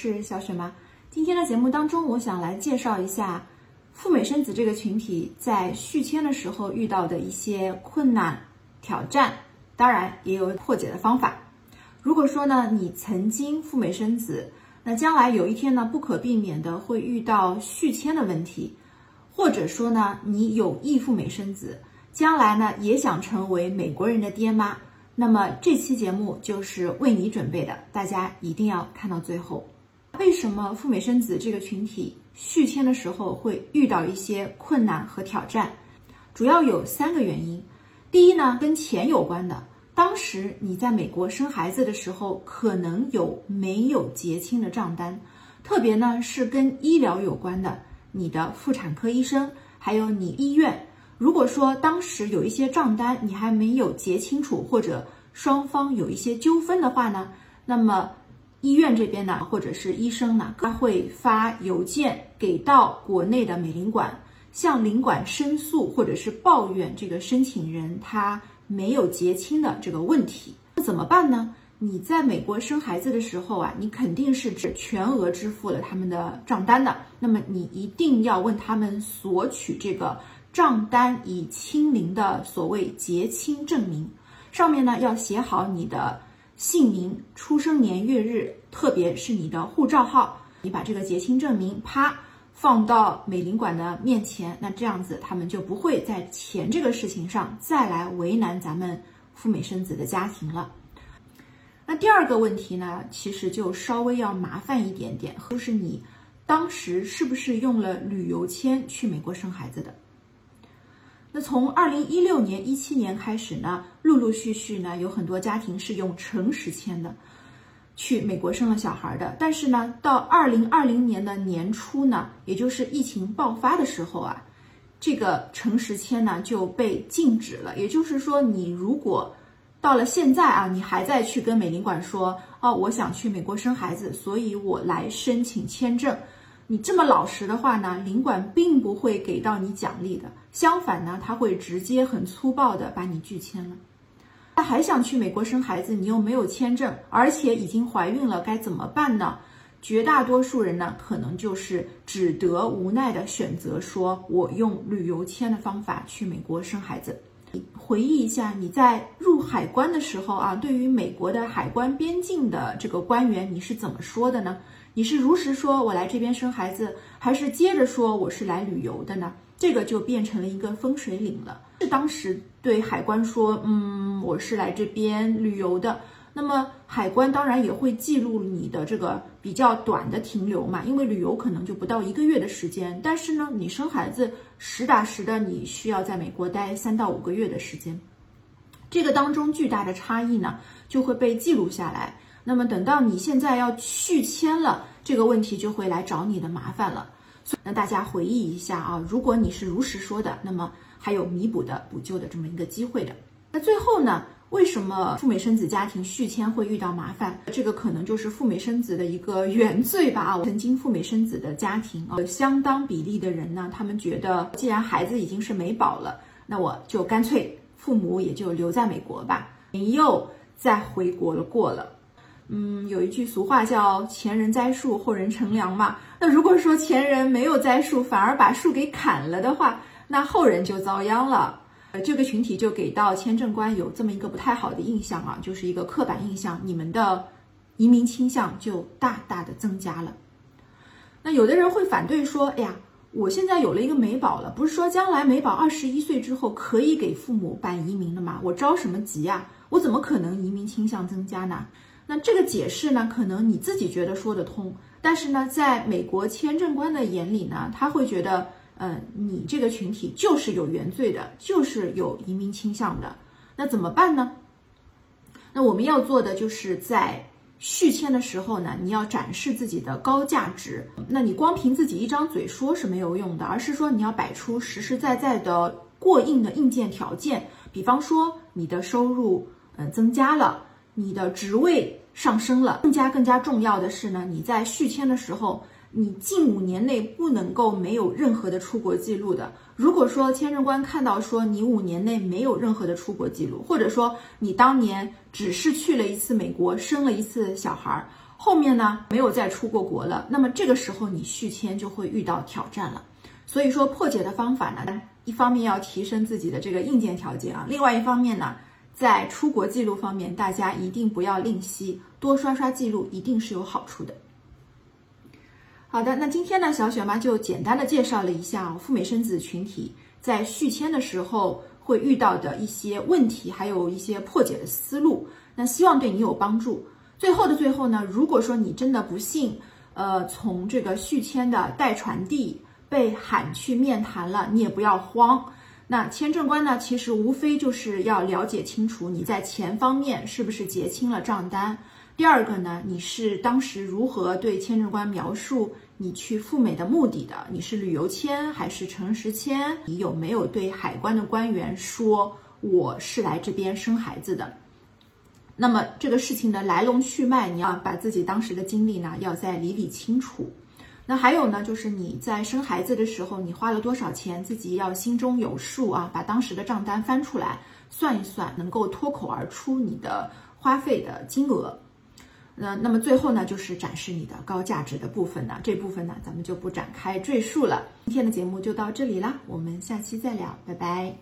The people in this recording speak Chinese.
是小雪吗？今天的节目当中，我想来介绍一下赴美生子这个群体在续签的时候遇到的一些困难、挑战，当然也有破解的方法。如果说呢，你曾经赴美生子，那将来有一天呢，不可避免的会遇到续签的问题，或者说呢，你有意赴美生子，将来呢也想成为美国人的爹妈，那么这期节目就是为你准备的，大家一定要看到最后。为什么赴美生子这个群体续签的时候会遇到一些困难和挑战？主要有三个原因。第一呢，跟钱有关的。当时你在美国生孩子的时候，可能有没有结清的账单，特别呢是跟医疗有关的，你的妇产科医生，还有你医院。如果说当时有一些账单你还没有结清楚，或者双方有一些纠纷的话呢，那么。医院这边呢，或者是医生呢，他会发邮件给到国内的美领馆，向领馆申诉或者是抱怨这个申请人他没有结清的这个问题。那怎么办呢？你在美国生孩子的时候啊，你肯定是指全额支付了他们的账单的。那么你一定要问他们索取这个账单已清零的所谓结清证明，上面呢要写好你的。姓名、出生年月日，特别是你的护照号，你把这个结清证明啪放到美领馆的面前，那这样子他们就不会在钱这个事情上再来为难咱们赴美生子的家庭了。那第二个问题呢，其实就稍微要麻烦一点点，就是你当时是不是用了旅游签去美国生孩子的？那从二零一六年、一七年开始呢，陆陆续续呢，有很多家庭是用诚实签的，去美国生了小孩的。但是呢，到二零二零年的年初呢，也就是疫情爆发的时候啊，这个诚实签呢就被禁止了。也就是说，你如果到了现在啊，你还在去跟美领馆说，哦，我想去美国生孩子，所以我来申请签证。你这么老实的话呢，领馆并不会给到你奖励的，相反呢，他会直接很粗暴的把你拒签了。他还想去美国生孩子，你又没有签证，而且已经怀孕了，该怎么办呢？绝大多数人呢，可能就是只得无奈的选择说，我用旅游签的方法去美国生孩子。回忆一下，你在入海关的时候啊，对于美国的海关边境的这个官员，你是怎么说的呢？你是如实说我来这边生孩子，还是接着说我是来旅游的呢？这个就变成了一个分水岭了。是当时对海关说，嗯，我是来这边旅游的。那么海关当然也会记录你的这个比较短的停留嘛，因为旅游可能就不到一个月的时间。但是呢，你生孩子实打实的，你需要在美国待三到五个月的时间。这个当中巨大的差异呢，就会被记录下来。那么等到你现在要续签了，这个问题就会来找你的麻烦了。那大家回忆一下啊，如果你是如实说的，那么还有弥补的、补救的这么一个机会的。那最后呢，为什么赴美生子家庭续签会遇到麻烦？这个可能就是赴美生子的一个原罪吧。啊，曾经赴美生子的家庭啊，相当比例的人呢，他们觉得既然孩子已经是美宝了，那我就干脆父母也就留在美国吧，你又再回国了过了。嗯，有一句俗话叫“前人栽树，后人乘凉”嘛。那如果说前人没有栽树，反而把树给砍了的话，那后人就遭殃了。呃，这个群体就给到签证官有这么一个不太好的印象啊，就是一个刻板印象，你们的移民倾向就大大的增加了。那有的人会反对说：“哎呀，我现在有了一个美宝了，不是说将来美宝二十一岁之后可以给父母办移民了吗？我着什么急呀？我怎么可能移民倾向增加呢？”那这个解释呢，可能你自己觉得说得通，但是呢，在美国签证官的眼里呢，他会觉得，嗯，你这个群体就是有原罪的，就是有移民倾向的，那怎么办呢？那我们要做的就是在续签的时候呢，你要展示自己的高价值。那你光凭自己一张嘴说是没有用的，而是说你要摆出实实在在的过硬的硬件条件，比方说你的收入，嗯，增加了，你的职位。上升了，更加更加重要的是呢，你在续签的时候，你近五年内不能够没有任何的出国记录的。如果说签证官看到说你五年内没有任何的出国记录，或者说你当年只是去了一次美国，生了一次小孩儿，后面呢没有再出过国了，那么这个时候你续签就会遇到挑战了。所以说破解的方法呢，一方面要提升自己的这个硬件条件啊，另外一方面呢，在出国记录方面，大家一定不要吝惜，多刷刷记录一定是有好处的。好的，那今天呢，小雪妈就简单的介绍了一下赴美生子群体在续签的时候会遇到的一些问题，还有一些破解的思路，那希望对你有帮助。最后的最后呢，如果说你真的不幸，呃，从这个续签的待传递被喊去面谈了，你也不要慌。那签证官呢，其实无非就是要了解清楚你在钱方面是不是结清了账单。第二个呢，你是当时如何对签证官描述你去赴美的目的的？你是旅游签还是诚实签？你有没有对海关的官员说我是来这边生孩子的？那么这个事情的来龙去脉，你要把自己当时的经历呢，要再理理清楚。那还有呢，就是你在生孩子的时候，你花了多少钱，自己要心中有数啊，把当时的账单翻出来算一算，能够脱口而出你的花费的金额。那那么最后呢，就是展示你的高价值的部分呢，这部分呢，咱们就不展开赘述了。今天的节目就到这里啦，我们下期再聊，拜拜。